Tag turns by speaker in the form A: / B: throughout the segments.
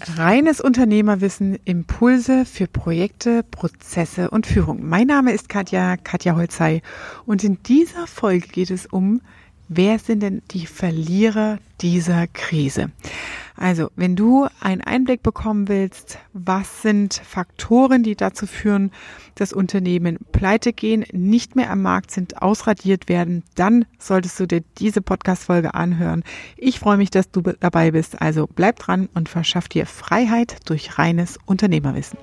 A: Reines Unternehmerwissen, Impulse für Projekte, Prozesse und Führung. Mein Name ist Katja, Katja Holzei und in dieser Folge geht es um, wer sind denn die Verlierer dieser Krise? Also, wenn du einen Einblick bekommen willst, was sind Faktoren, die dazu führen, dass Unternehmen pleite gehen, nicht mehr am Markt sind, ausradiert werden, dann solltest du dir diese Podcast-Folge anhören. Ich freue mich, dass du dabei bist. Also bleib dran und verschaff dir Freiheit durch reines Unternehmerwissen.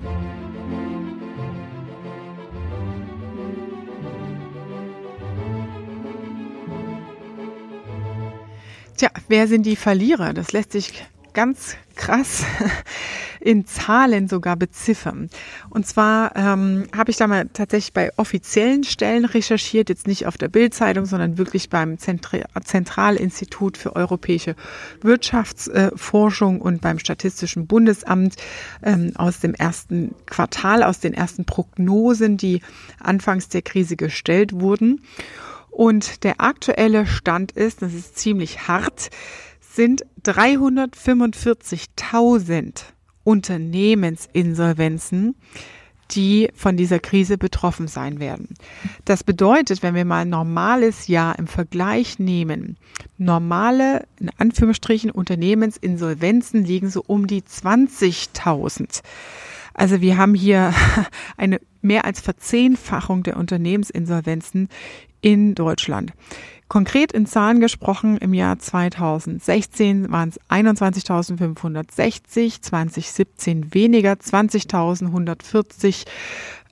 A: Tja, wer sind die Verlierer? Das lässt sich ganz krass in Zahlen sogar beziffern. Und zwar ähm, habe ich da mal tatsächlich bei offiziellen Stellen recherchiert, jetzt nicht auf der Bildzeitung, sondern wirklich beim Zentri Zentralinstitut für europäische Wirtschaftsforschung und beim Statistischen Bundesamt ähm, aus dem ersten Quartal, aus den ersten Prognosen, die anfangs der Krise gestellt wurden. Und der aktuelle Stand ist, das ist ziemlich hart, sind 345.000 Unternehmensinsolvenzen, die von dieser Krise betroffen sein werden. Das bedeutet, wenn wir mal ein normales Jahr im Vergleich nehmen, normale, in Anführungsstrichen, Unternehmensinsolvenzen liegen so um die 20.000. Also wir haben hier eine mehr als Verzehnfachung der Unternehmensinsolvenzen in Deutschland. Konkret in Zahlen gesprochen, im Jahr 2016 waren es 21.560, 2017 weniger, 20.140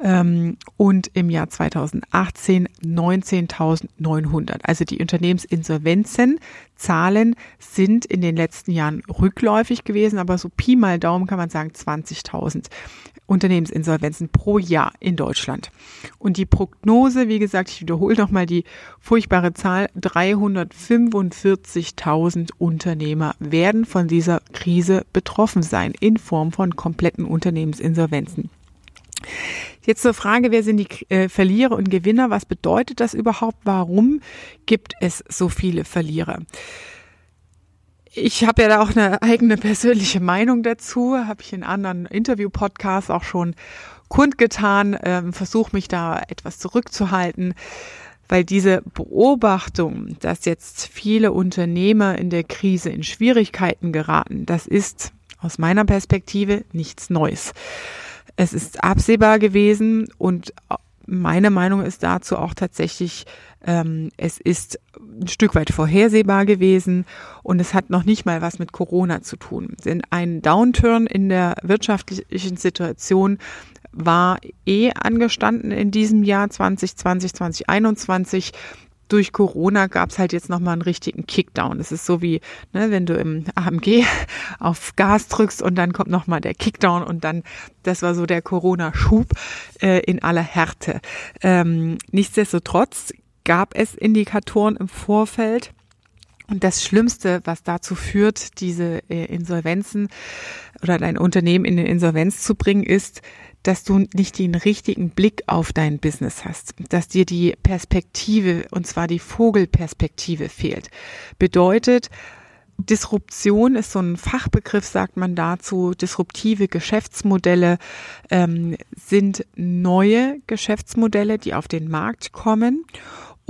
A: ähm, und im Jahr 2018 19.900. Also die Unternehmensinsolvenzen Zahlen sind in den letzten Jahren rückläufig gewesen, aber so Pi mal Daumen kann man sagen 20.000 Unternehmensinsolvenzen pro Jahr in Deutschland. Und die Prognose, wie gesagt, ich wiederhole nochmal die furchtbare Zahl, 345.000 Unternehmer werden von dieser Krise betroffen sein in Form von kompletten Unternehmensinsolvenzen. Jetzt zur Frage, wer sind die äh, Verlierer und Gewinner? Was bedeutet das überhaupt? Warum gibt es so viele Verlierer? Ich habe ja da auch eine eigene persönliche Meinung dazu, habe ich in anderen Interview-Podcasts auch schon kundgetan, ähm, versuche mich da etwas zurückzuhalten, weil diese Beobachtung, dass jetzt viele Unternehmer in der Krise in Schwierigkeiten geraten, das ist aus meiner Perspektive nichts Neues. Es ist absehbar gewesen und meine Meinung ist dazu auch tatsächlich, ähm, es ist ein Stück weit vorhersehbar gewesen und es hat noch nicht mal was mit Corona zu tun. Denn ein Downturn in der wirtschaftlichen Situation war eh angestanden in diesem Jahr 2020, 2021 durch Corona gab es halt jetzt nochmal einen richtigen Kickdown. Es ist so wie, ne, wenn du im AMG auf Gas drückst und dann kommt nochmal der Kickdown und dann, das war so der Corona-Schub äh, in aller Härte. Ähm, nichtsdestotrotz gab es Indikatoren im Vorfeld, und das Schlimmste, was dazu führt, diese äh, Insolvenzen oder dein Unternehmen in eine Insolvenz zu bringen, ist, dass du nicht den richtigen Blick auf dein Business hast, dass dir die Perspektive, und zwar die Vogelperspektive fehlt. Bedeutet, Disruption ist so ein Fachbegriff, sagt man dazu. Disruptive Geschäftsmodelle ähm, sind neue Geschäftsmodelle, die auf den Markt kommen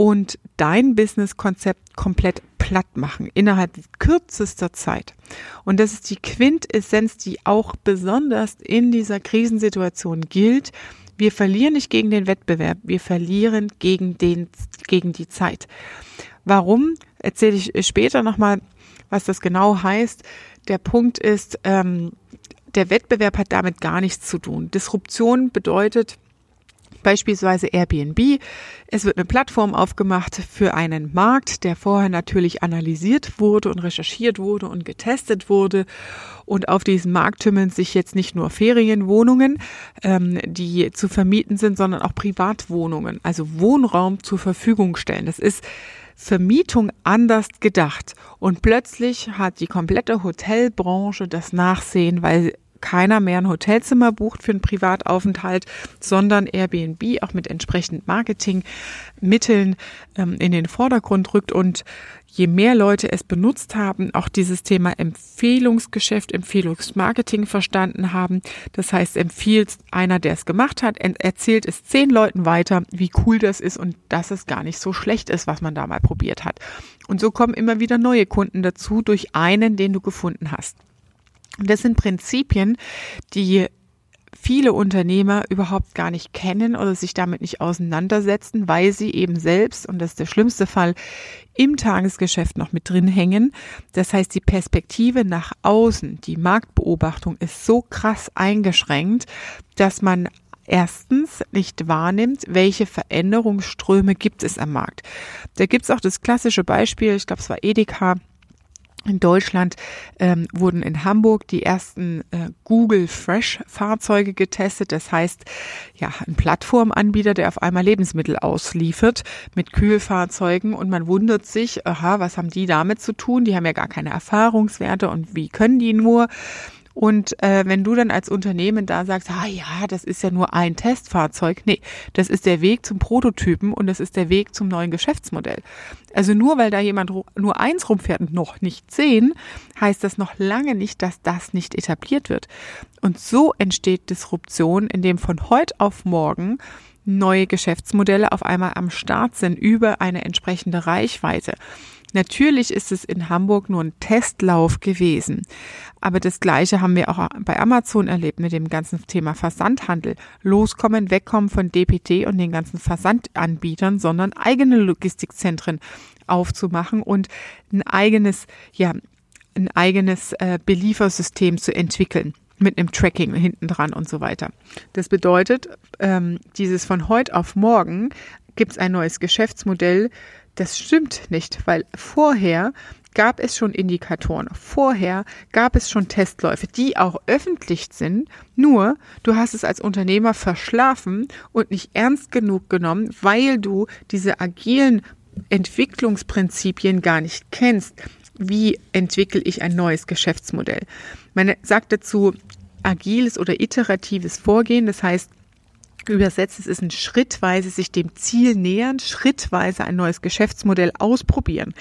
A: und dein Businesskonzept komplett platt machen innerhalb kürzester Zeit. Und das ist die Quintessenz, die auch besonders in dieser Krisensituation gilt. Wir verlieren nicht gegen den Wettbewerb, wir verlieren gegen den, gegen die Zeit. Warum? Erzähle ich später nochmal, was das genau heißt. Der Punkt ist, ähm, der Wettbewerb hat damit gar nichts zu tun. Disruption bedeutet, beispielsweise Airbnb. Es wird eine Plattform aufgemacht für einen Markt, der vorher natürlich analysiert wurde und recherchiert wurde und getestet wurde. Und auf diesem Markt tümmeln sich jetzt nicht nur Ferienwohnungen, ähm, die zu vermieten sind, sondern auch Privatwohnungen, also Wohnraum zur Verfügung stellen. Das ist Vermietung anders gedacht. Und plötzlich hat die komplette Hotelbranche das Nachsehen, weil keiner mehr ein Hotelzimmer bucht für einen Privataufenthalt, sondern Airbnb auch mit entsprechend Marketingmitteln ähm, in den Vordergrund rückt und je mehr Leute es benutzt haben, auch dieses Thema Empfehlungsgeschäft, Empfehlungsmarketing verstanden haben. Das heißt, empfiehlt einer, der es gemacht hat, erzählt es zehn Leuten weiter, wie cool das ist und dass es gar nicht so schlecht ist, was man da mal probiert hat. Und so kommen immer wieder neue Kunden dazu durch einen, den du gefunden hast. Und das sind Prinzipien, die viele Unternehmer überhaupt gar nicht kennen oder sich damit nicht auseinandersetzen, weil sie eben selbst, und das ist der schlimmste Fall, im Tagesgeschäft noch mit drin hängen. Das heißt, die Perspektive nach außen, die Marktbeobachtung ist so krass eingeschränkt, dass man erstens nicht wahrnimmt, welche Veränderungsströme gibt es am Markt. Da gibt es auch das klassische Beispiel, ich glaube, es war Edeka, in Deutschland ähm, wurden in Hamburg die ersten äh, Google Fresh Fahrzeuge getestet. Das heißt, ja, ein Plattformanbieter, der auf einmal Lebensmittel ausliefert mit Kühlfahrzeugen und man wundert sich, aha, was haben die damit zu tun? Die haben ja gar keine Erfahrungswerte und wie können die nur? Und äh, wenn du dann als Unternehmen da sagst, ah ja, das ist ja nur ein Testfahrzeug, nee, das ist der Weg zum Prototypen und das ist der Weg zum neuen Geschäftsmodell. Also nur weil da jemand nur eins rumfährt und noch nicht zehn, heißt das noch lange nicht, dass das nicht etabliert wird. Und so entsteht Disruption, indem von heute auf morgen neue Geschäftsmodelle auf einmal am Start sind über eine entsprechende Reichweite. Natürlich ist es in Hamburg nur ein Testlauf gewesen. Aber das Gleiche haben wir auch bei Amazon erlebt mit dem ganzen Thema Versandhandel. Loskommen, wegkommen von DPT und den ganzen Versandanbietern, sondern eigene Logistikzentren aufzumachen und ein eigenes, ja, ein eigenes äh, Beliefersystem zu entwickeln mit einem Tracking hinten dran und so weiter. Das bedeutet, ähm, dieses von heute auf morgen gibt es ein neues Geschäftsmodell, das stimmt nicht, weil vorher gab es schon Indikatoren, vorher gab es schon Testläufe, die auch öffentlich sind, nur du hast es als Unternehmer verschlafen und nicht ernst genug genommen, weil du diese agilen Entwicklungsprinzipien gar nicht kennst. Wie entwickle ich ein neues Geschäftsmodell? Man sagt dazu agiles oder iteratives Vorgehen, das heißt, Übersetzt, es ist ein schrittweise sich dem Ziel nähern, schrittweise ein neues Geschäftsmodell ausprobieren.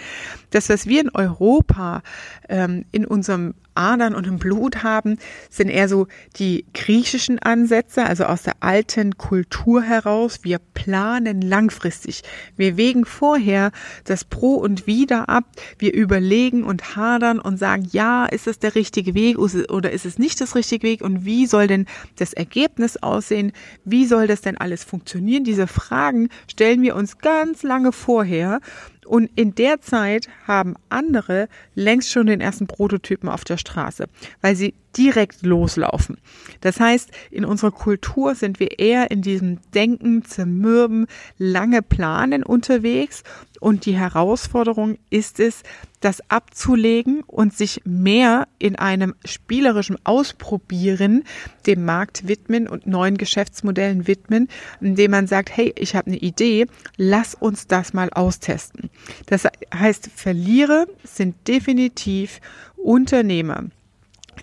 A: Das, was wir in Europa ähm, in unserem Adern und im Blut haben, sind eher so die griechischen Ansätze, also aus der alten Kultur heraus. Wir planen langfristig. Wir wägen vorher das Pro und Wider ab. Wir überlegen und hadern und sagen, ja, ist das der richtige Weg oder ist es nicht das richtige Weg und wie soll denn das Ergebnis aussehen? Wie soll das denn alles funktionieren? Diese Fragen stellen wir uns ganz lange vorher und in der Zeit haben andere längst schon den ersten Prototypen auf der Straße, weil sie direkt loslaufen. Das heißt, in unserer Kultur sind wir eher in diesem Denken, Zermürben, lange Planen unterwegs. Und die Herausforderung ist es, das abzulegen und sich mehr in einem spielerischen Ausprobieren dem Markt widmen und neuen Geschäftsmodellen widmen, indem man sagt, hey, ich habe eine Idee, lass uns das mal austesten. Das heißt, Verlierer sind definitiv Unternehmer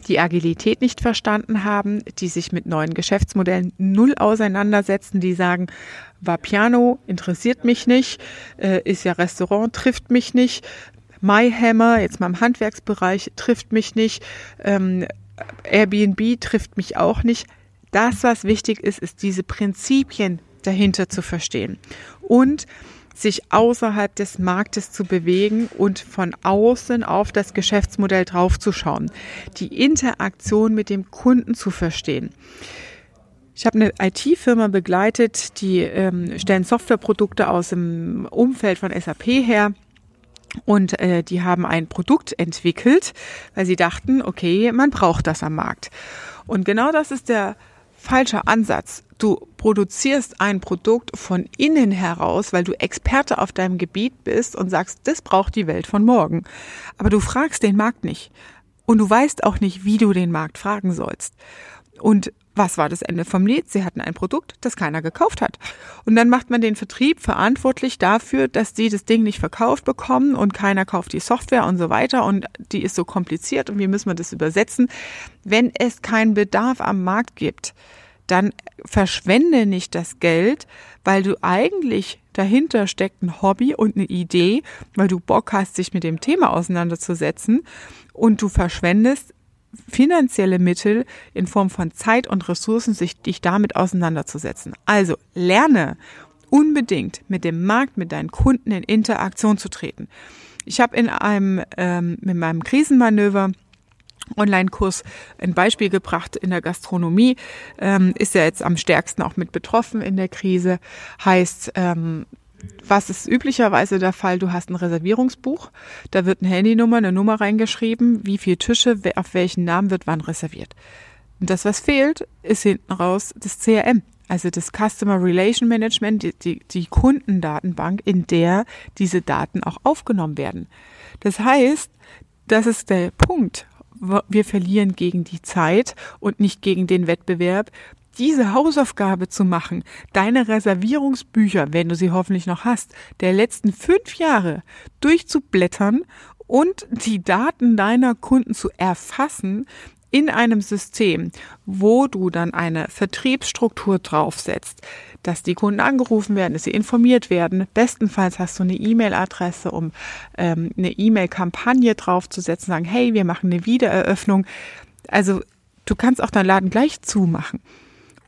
A: die Agilität nicht verstanden haben, die sich mit neuen Geschäftsmodellen null auseinandersetzen, die sagen, war Piano, interessiert mich nicht, äh, ist ja Restaurant, trifft mich nicht, MyHammer, jetzt mal im Handwerksbereich, trifft mich nicht, ähm, Airbnb trifft mich auch nicht. Das, was wichtig ist, ist diese Prinzipien dahinter zu verstehen. Und sich außerhalb des Marktes zu bewegen und von außen auf das Geschäftsmodell draufzuschauen, die Interaktion mit dem Kunden zu verstehen. Ich habe eine IT-Firma begleitet, die ähm, stellen Softwareprodukte aus dem Umfeld von SAP her. Und äh, die haben ein Produkt entwickelt, weil sie dachten, okay, man braucht das am Markt. Und genau das ist der falsche Ansatz. Du produzierst ein Produkt von innen heraus, weil du Experte auf deinem Gebiet bist und sagst, das braucht die Welt von morgen. Aber du fragst den Markt nicht. Und du weißt auch nicht, wie du den Markt fragen sollst. Und was war das Ende vom Lied? Sie hatten ein Produkt, das keiner gekauft hat. Und dann macht man den Vertrieb verantwortlich dafür, dass die das Ding nicht verkauft bekommen und keiner kauft die Software und so weiter und die ist so kompliziert und wie müssen wir das übersetzen? Wenn es keinen Bedarf am Markt gibt, dann verschwende nicht das Geld, weil du eigentlich dahinter steckt ein Hobby und eine Idee, weil du Bock hast, dich mit dem Thema auseinanderzusetzen und du verschwendest finanzielle Mittel in Form von Zeit und Ressourcen, sich dich damit auseinanderzusetzen. Also lerne unbedingt mit dem Markt, mit deinen Kunden in Interaktion zu treten. Ich habe in einem ähm, meinem Krisenmanöver Online-Kurs ein Beispiel gebracht in der Gastronomie, ähm, ist ja jetzt am stärksten auch mit betroffen in der Krise. Heißt, ähm, was ist üblicherweise der Fall? Du hast ein Reservierungsbuch, da wird eine Handynummer, eine Nummer reingeschrieben, wie viele Tische, auf welchen Namen wird wann reserviert. Und das, was fehlt, ist hinten raus das CRM, also das Customer Relation Management, die, die, die Kundendatenbank, in der diese Daten auch aufgenommen werden. Das heißt, das ist der Punkt. Wir verlieren gegen die Zeit und nicht gegen den Wettbewerb, diese Hausaufgabe zu machen, deine Reservierungsbücher, wenn du sie hoffentlich noch hast, der letzten fünf Jahre durchzublättern und die Daten deiner Kunden zu erfassen in einem System, wo du dann eine Vertriebsstruktur draufsetzt, dass die Kunden angerufen werden, dass sie informiert werden. Bestenfalls hast du eine E-Mail-Adresse, um ähm, eine E-Mail-Kampagne draufzusetzen, sagen, hey, wir machen eine Wiedereröffnung. Also du kannst auch deinen Laden gleich zumachen.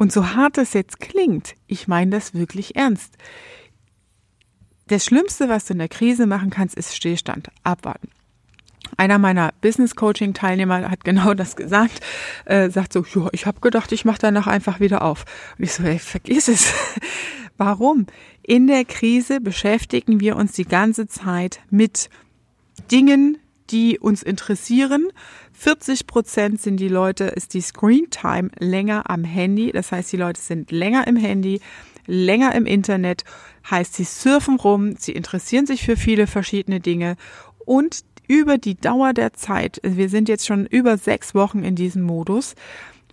A: Und so hart es jetzt klingt, ich meine das wirklich ernst. Das Schlimmste, was du in der Krise machen kannst, ist Stillstand, abwarten. Einer meiner Business Coaching Teilnehmer hat genau das gesagt, äh, sagt so, ja, ich habe gedacht, ich mache danach einfach wieder auf. Und ich so, hey, vergiss es. Warum? In der Krise beschäftigen wir uns die ganze Zeit mit Dingen, die uns interessieren. 40 Prozent sind die Leute, ist die Screen Time länger am Handy. Das heißt, die Leute sind länger im Handy, länger im Internet. Heißt, sie surfen rum, sie interessieren sich für viele verschiedene Dinge und über die Dauer der Zeit, wir sind jetzt schon über sechs Wochen in diesem Modus,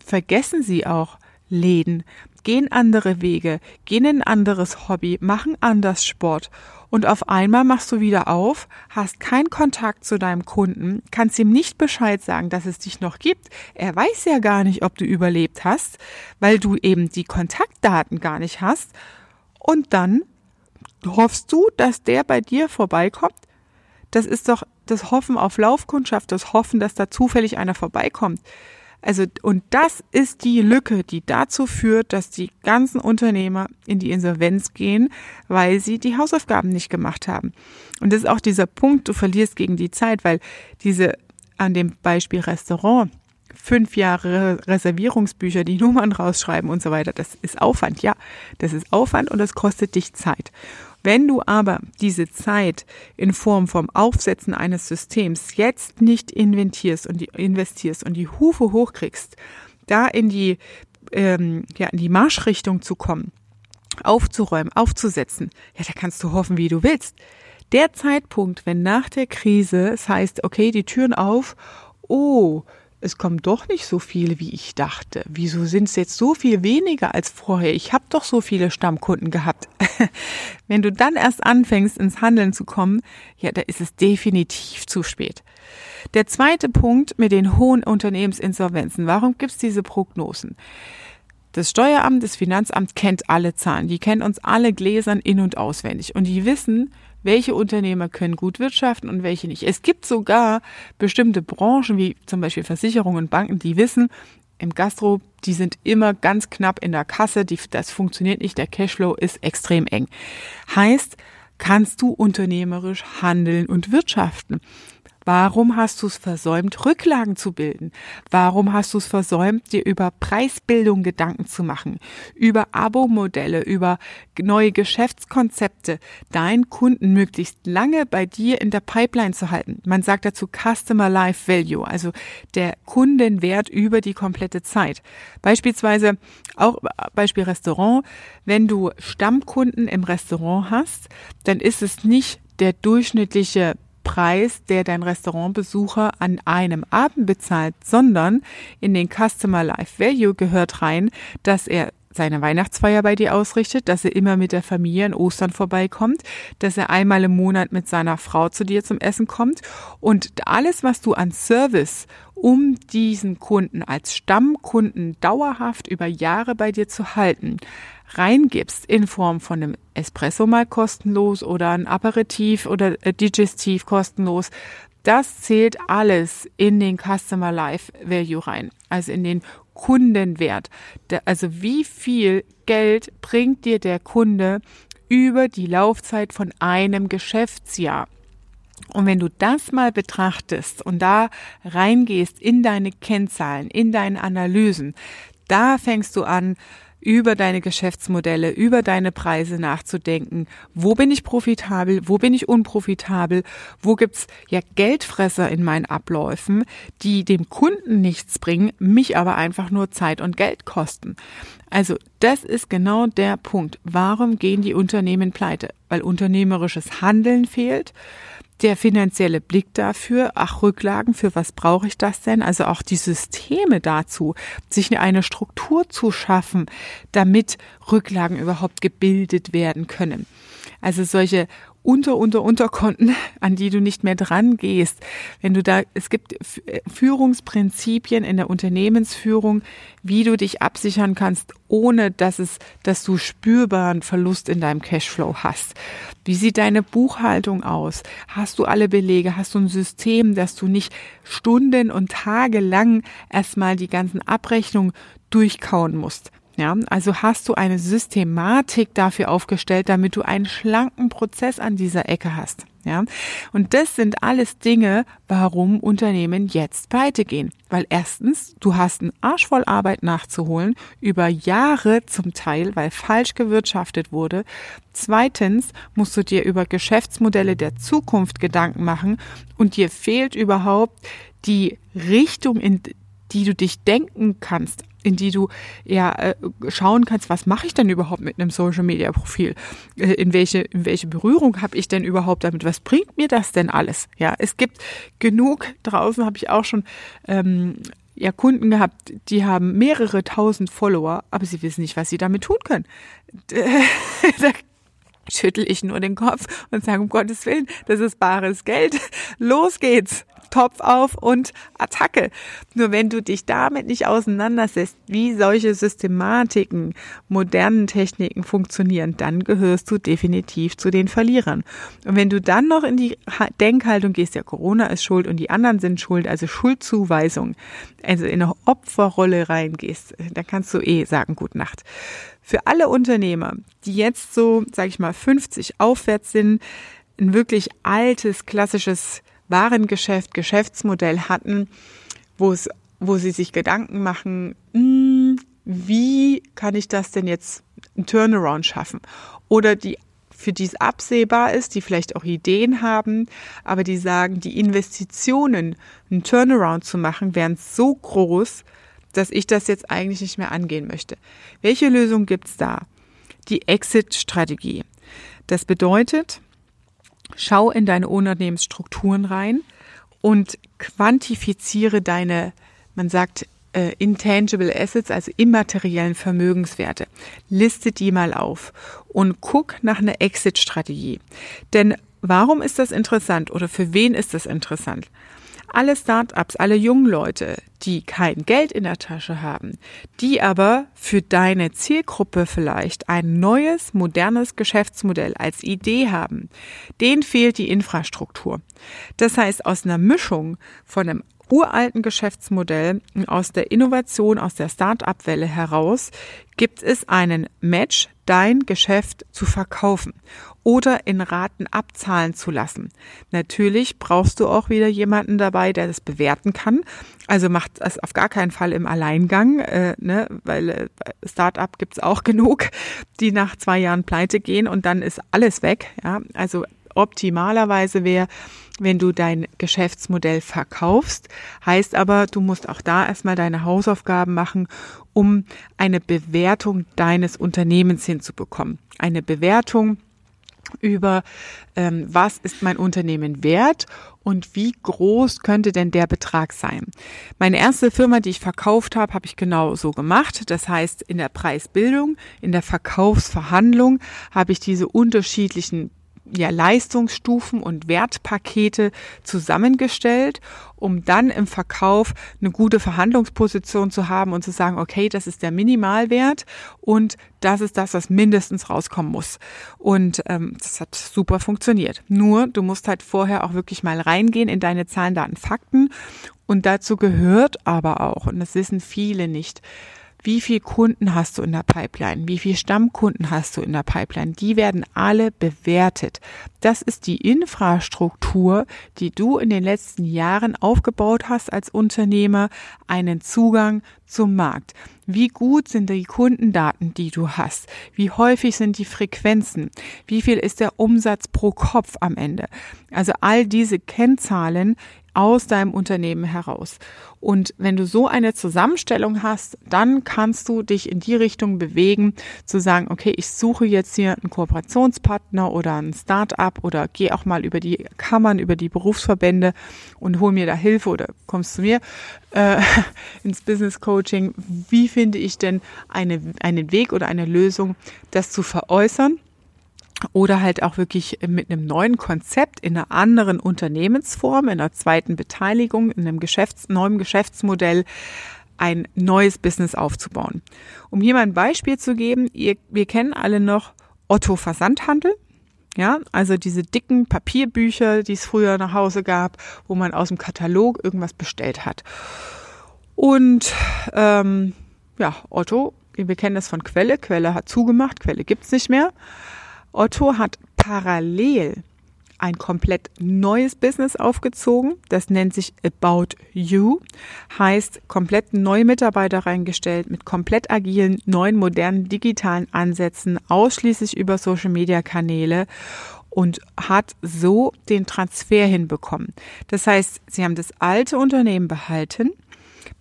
A: vergessen sie auch Läden, gehen andere Wege, gehen in ein anderes Hobby, machen anders Sport und auf einmal machst du wieder auf, hast keinen Kontakt zu deinem Kunden, kannst ihm nicht Bescheid sagen, dass es dich noch gibt. Er weiß ja gar nicht, ob du überlebt hast, weil du eben die Kontaktdaten gar nicht hast. Und dann hoffst du, dass der bei dir vorbeikommt. Das ist doch das Hoffen auf Laufkundschaft, das Hoffen, dass da zufällig einer vorbeikommt. Also, und das ist die Lücke, die dazu führt, dass die ganzen Unternehmer in die Insolvenz gehen, weil sie die Hausaufgaben nicht gemacht haben. Und das ist auch dieser Punkt, du verlierst gegen die Zeit, weil diese, an dem Beispiel Restaurant, fünf Jahre Reservierungsbücher, die Nummern rausschreiben und so weiter, das ist Aufwand, ja, das ist Aufwand und das kostet dich Zeit. Wenn du aber diese Zeit in Form vom Aufsetzen eines Systems jetzt nicht inventierst und die, investierst und die Hufe hochkriegst, da in die, ähm, ja, in die Marschrichtung zu kommen, aufzuräumen, aufzusetzen, ja, da kannst du hoffen, wie du willst. Der Zeitpunkt, wenn nach der Krise es heißt, okay, die Türen auf, oh, es kommen doch nicht so viele, wie ich dachte. Wieso sind es jetzt so viel weniger als vorher? Ich habe doch so viele Stammkunden gehabt. Wenn du dann erst anfängst, ins Handeln zu kommen, ja, da ist es definitiv zu spät. Der zweite Punkt mit den hohen Unternehmensinsolvenzen. Warum gibt es diese Prognosen? Das Steueramt, das Finanzamt kennt alle Zahlen. Die kennen uns alle Gläsern in- und auswendig. Und die wissen, welche Unternehmer können gut wirtschaften und welche nicht. Es gibt sogar bestimmte Branchen, wie zum Beispiel Versicherungen und Banken, die wissen, im Gastro, die sind immer ganz knapp in der Kasse, die, das funktioniert nicht, der Cashflow ist extrem eng. Heißt, kannst du unternehmerisch handeln und wirtschaften. Warum hast du es versäumt, Rücklagen zu bilden? Warum hast du es versäumt, dir über Preisbildung Gedanken zu machen, über Abo-Modelle, über neue Geschäftskonzepte, deinen Kunden möglichst lange bei dir in der Pipeline zu halten? Man sagt dazu Customer Life Value, also der Kundenwert über die komplette Zeit. Beispielsweise auch Beispiel Restaurant. Wenn du Stammkunden im Restaurant hast, dann ist es nicht der durchschnittliche Preis, der dein Restaurantbesucher an einem Abend bezahlt, sondern in den Customer Life Value gehört rein, dass er seine Weihnachtsfeier bei dir ausrichtet, dass er immer mit der Familie an Ostern vorbeikommt, dass er einmal im Monat mit seiner Frau zu dir zum Essen kommt. Und alles, was du an Service um diesen Kunden als Stammkunden dauerhaft über Jahre bei dir zu halten, reingibst in Form von einem Espresso mal kostenlos oder ein Aperitif oder Digestiv kostenlos, das zählt alles in den Customer Life Value rein, also in den Kundenwert. Also wie viel Geld bringt dir der Kunde über die Laufzeit von einem Geschäftsjahr? Und wenn du das mal betrachtest und da reingehst in deine Kennzahlen, in deine Analysen, da fängst du an, über deine Geschäftsmodelle, über deine Preise nachzudenken. Wo bin ich profitabel? Wo bin ich unprofitabel? Wo gibt's ja Geldfresser in meinen Abläufen, die dem Kunden nichts bringen, mich aber einfach nur Zeit und Geld kosten? Also, das ist genau der Punkt. Warum gehen die Unternehmen pleite? Weil unternehmerisches Handeln fehlt der finanzielle Blick dafür, ach Rücklagen, für was brauche ich das denn? Also auch die Systeme dazu, sich eine Struktur zu schaffen, damit Rücklagen überhaupt gebildet werden können. Also solche unter, unter, Unterkonten, an die du nicht mehr dran gehst. Wenn du da, es gibt äh, Führungsprinzipien in der Unternehmensführung, wie du dich absichern kannst, ohne dass es, dass du spürbaren Verlust in deinem Cashflow hast. Wie sieht deine Buchhaltung aus? Hast du alle Belege? Hast du ein System, dass du nicht Stunden und Tage lang erstmal die ganzen Abrechnungen durchkauen musst? Ja, also hast du eine Systematik dafür aufgestellt, damit du einen schlanken Prozess an dieser Ecke hast. Ja, und das sind alles Dinge, warum Unternehmen jetzt pleite gehen. Weil erstens, du hast einen Arsch voll Arbeit nachzuholen, über Jahre zum Teil, weil falsch gewirtschaftet wurde. Zweitens musst du dir über Geschäftsmodelle der Zukunft Gedanken machen und dir fehlt überhaupt die Richtung, in die du dich denken kannst in die du ja äh, schauen kannst, was mache ich denn überhaupt mit einem Social Media Profil? Äh, in welche in welche Berührung habe ich denn überhaupt damit? Was bringt mir das denn alles? Ja, es gibt genug draußen, habe ich auch schon ähm, ja Kunden gehabt, die haben mehrere tausend Follower, aber sie wissen nicht, was sie damit tun können. da schüttel ich nur den Kopf und sage, um Gottes Willen, das ist bares Geld. Los geht's. Topf auf und Attacke. Nur wenn du dich damit nicht auseinandersetzt, wie solche Systematiken, modernen Techniken funktionieren, dann gehörst du definitiv zu den Verlierern. Und wenn du dann noch in die Denkhaltung gehst, ja, Corona ist schuld und die anderen sind schuld, also Schuldzuweisung, also in eine Opferrolle reingehst, dann kannst du eh sagen, gut Nacht. Für alle Unternehmer, die jetzt so, sag ich mal, 50 aufwärts sind, ein wirklich altes, klassisches Warengeschäft, Geschäftsmodell hatten, wo es, wo sie sich Gedanken machen, mh, hm, wie kann ich das denn jetzt ein Turnaround schaffen? Oder die für die es absehbar ist, die vielleicht auch Ideen haben, aber die sagen, die Investitionen, einen Turnaround zu machen, wären so groß, dass ich das jetzt eigentlich nicht mehr angehen möchte. Welche Lösung gibt's da? Die Exit-Strategie. Das bedeutet, Schau in deine Unternehmensstrukturen rein und quantifiziere deine, man sagt, äh, intangible Assets, also immateriellen Vermögenswerte. Liste die mal auf und guck nach einer Exit-Strategie. Denn warum ist das interessant oder für wen ist das interessant? Alle Startups, alle jungen Leute, die kein Geld in der Tasche haben, die aber für deine Zielgruppe vielleicht ein neues, modernes Geschäftsmodell als Idee haben, denen fehlt die Infrastruktur. Das heißt, aus einer Mischung von einem uralten Geschäftsmodell, aus der Innovation, aus der Start-up-Welle heraus, gibt es einen Match, dein Geschäft zu verkaufen oder in Raten abzahlen zu lassen. Natürlich brauchst du auch wieder jemanden dabei, der das bewerten kann. Also macht das auf gar keinen Fall im Alleingang, äh, ne, weil äh, Start-up gibt's auch genug, die nach zwei Jahren pleite gehen und dann ist alles weg. Ja, also optimalerweise wäre, wenn du dein Geschäftsmodell verkaufst, heißt aber, du musst auch da erstmal deine Hausaufgaben machen, um eine Bewertung deines Unternehmens hinzubekommen. Eine Bewertung, über ähm, was ist mein Unternehmen wert und wie groß könnte denn der Betrag sein. Meine erste Firma, die ich verkauft habe, habe ich genau so gemacht. Das heißt, in der Preisbildung, in der Verkaufsverhandlung habe ich diese unterschiedlichen ja, Leistungsstufen und Wertpakete zusammengestellt, um dann im Verkauf eine gute Verhandlungsposition zu haben und zu sagen, okay, das ist der Minimalwert und das ist das, was mindestens rauskommen muss. Und ähm, das hat super funktioniert. Nur, du musst halt vorher auch wirklich mal reingehen in deine Zahlen, Daten, Fakten. Und dazu gehört aber auch, und das wissen viele nicht, wie viel Kunden hast du in der Pipeline? Wie viel Stammkunden hast du in der Pipeline? Die werden alle bewertet. Das ist die Infrastruktur, die du in den letzten Jahren aufgebaut hast als Unternehmer, einen Zugang zum Markt. Wie gut sind die Kundendaten, die du hast? Wie häufig sind die Frequenzen? Wie viel ist der Umsatz pro Kopf am Ende? Also all diese Kennzahlen aus deinem Unternehmen heraus. Und wenn du so eine Zusammenstellung hast, dann kannst du dich in die Richtung bewegen, zu sagen, okay, ich suche jetzt hier einen Kooperationspartner oder ein Start-up oder gehe auch mal über die Kammern, über die Berufsverbände und hol mir da Hilfe oder kommst zu mir äh, ins Business Coaching. Wie finde ich denn eine, einen Weg oder eine Lösung, das zu veräußern? Oder halt auch wirklich mit einem neuen Konzept in einer anderen Unternehmensform, in einer zweiten Beteiligung, in einem Geschäfts-, neuen Geschäftsmodell ein neues Business aufzubauen. Um hier mal ein Beispiel zu geben, ihr, wir kennen alle noch Otto Versandhandel. Ja, also diese dicken Papierbücher, die es früher nach Hause gab, wo man aus dem Katalog irgendwas bestellt hat. Und ähm, ja, Otto, wir kennen das von Quelle. Quelle hat zugemacht, Quelle gibt's nicht mehr. Otto hat parallel ein komplett neues Business aufgezogen. Das nennt sich About You. Heißt komplett neue Mitarbeiter reingestellt mit komplett agilen, neuen, modernen, digitalen Ansätzen, ausschließlich über Social Media Kanäle und hat so den Transfer hinbekommen. Das heißt, sie haben das alte Unternehmen behalten,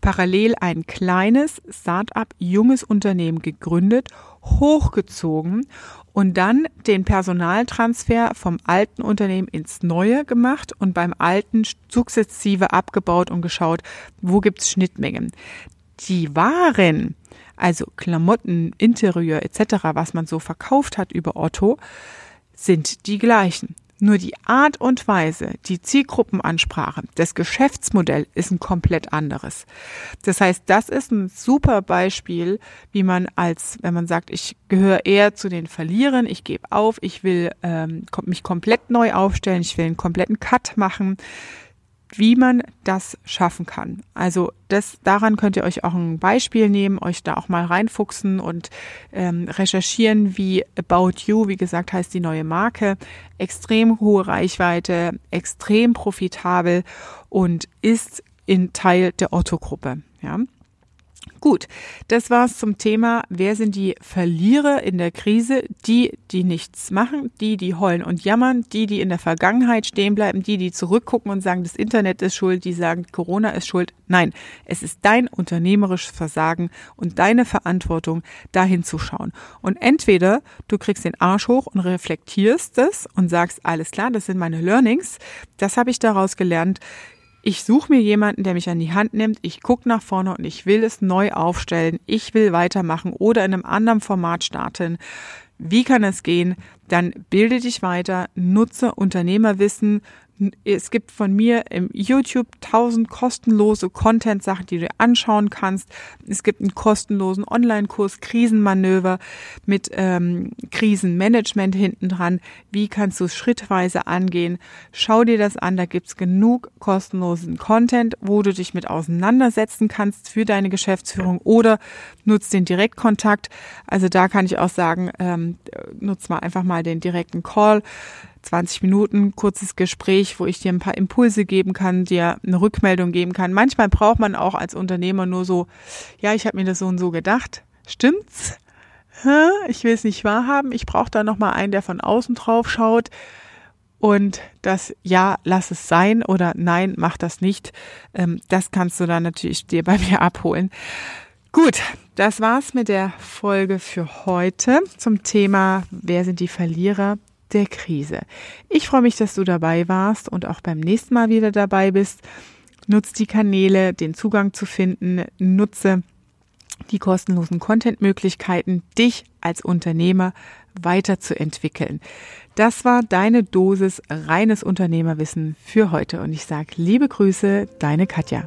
A: parallel ein kleines Start-up, junges Unternehmen gegründet, hochgezogen und dann den Personaltransfer vom alten Unternehmen ins neue gemacht und beim alten sukzessive abgebaut und geschaut, wo gibt's Schnittmengen. Die Waren, also Klamotten, Interieur etc., was man so verkauft hat über Otto, sind die gleichen. Nur die Art und Weise, die Zielgruppenansprache, das Geschäftsmodell ist ein komplett anderes. Das heißt, das ist ein super Beispiel, wie man als, wenn man sagt, ich gehöre eher zu den Verlierern, ich gebe auf, ich will ähm, mich komplett neu aufstellen, ich will einen kompletten Cut machen, wie man das schaffen kann. Also das, daran könnt ihr euch auch ein Beispiel nehmen, euch da auch mal reinfuchsen und ähm, recherchieren, wie About You, wie gesagt, heißt die neue Marke, extrem hohe Reichweite, extrem profitabel und ist in Teil der Otto-Gruppe. Ja. Gut, das war's zum Thema, wer sind die Verlierer in der Krise? Die, die nichts machen, die, die heulen und jammern, die, die in der Vergangenheit stehen bleiben, die, die zurückgucken und sagen, das Internet ist schuld, die sagen, Corona ist schuld. Nein, es ist dein unternehmerisches Versagen und deine Verantwortung, dahin zu schauen. Und entweder du kriegst den Arsch hoch und reflektierst es und sagst, alles klar, das sind meine Learnings, das habe ich daraus gelernt ich suche mir jemanden, der mich an die Hand nimmt, ich gucke nach vorne und ich will es neu aufstellen, ich will weitermachen oder in einem anderen Format starten. Wie kann es gehen? Dann bilde dich weiter, nutze Unternehmerwissen, es gibt von mir im YouTube tausend kostenlose Content-Sachen, die du anschauen kannst. Es gibt einen kostenlosen Online-Kurs Krisenmanöver mit ähm, Krisenmanagement hinten dran. Wie kannst du es schrittweise angehen? Schau dir das an, da gibt's genug kostenlosen Content, wo du dich mit auseinandersetzen kannst für deine Geschäftsführung oder nutzt den Direktkontakt. Also da kann ich auch sagen, ähm, nutz mal einfach mal den direkten Call 20 Minuten kurzes Gespräch, wo ich dir ein paar Impulse geben kann, dir eine Rückmeldung geben kann. Manchmal braucht man auch als Unternehmer nur so, ja, ich habe mir das so und so gedacht. Stimmt's? Ich will es nicht wahrhaben. Ich brauche da noch mal einen, der von außen drauf schaut und das Ja, lass es sein oder Nein, mach das nicht. Ähm, das kannst du dann natürlich dir bei mir abholen. Gut, das war's mit der Folge für heute zum Thema Wer sind die Verlierer? Der Krise. Ich freue mich, dass du dabei warst und auch beim nächsten Mal wieder dabei bist. Nutz die Kanäle, den Zugang zu finden, nutze die kostenlosen Content-Möglichkeiten, dich als Unternehmer weiterzuentwickeln. Das war deine Dosis reines Unternehmerwissen für heute und ich sage liebe Grüße, deine Katja.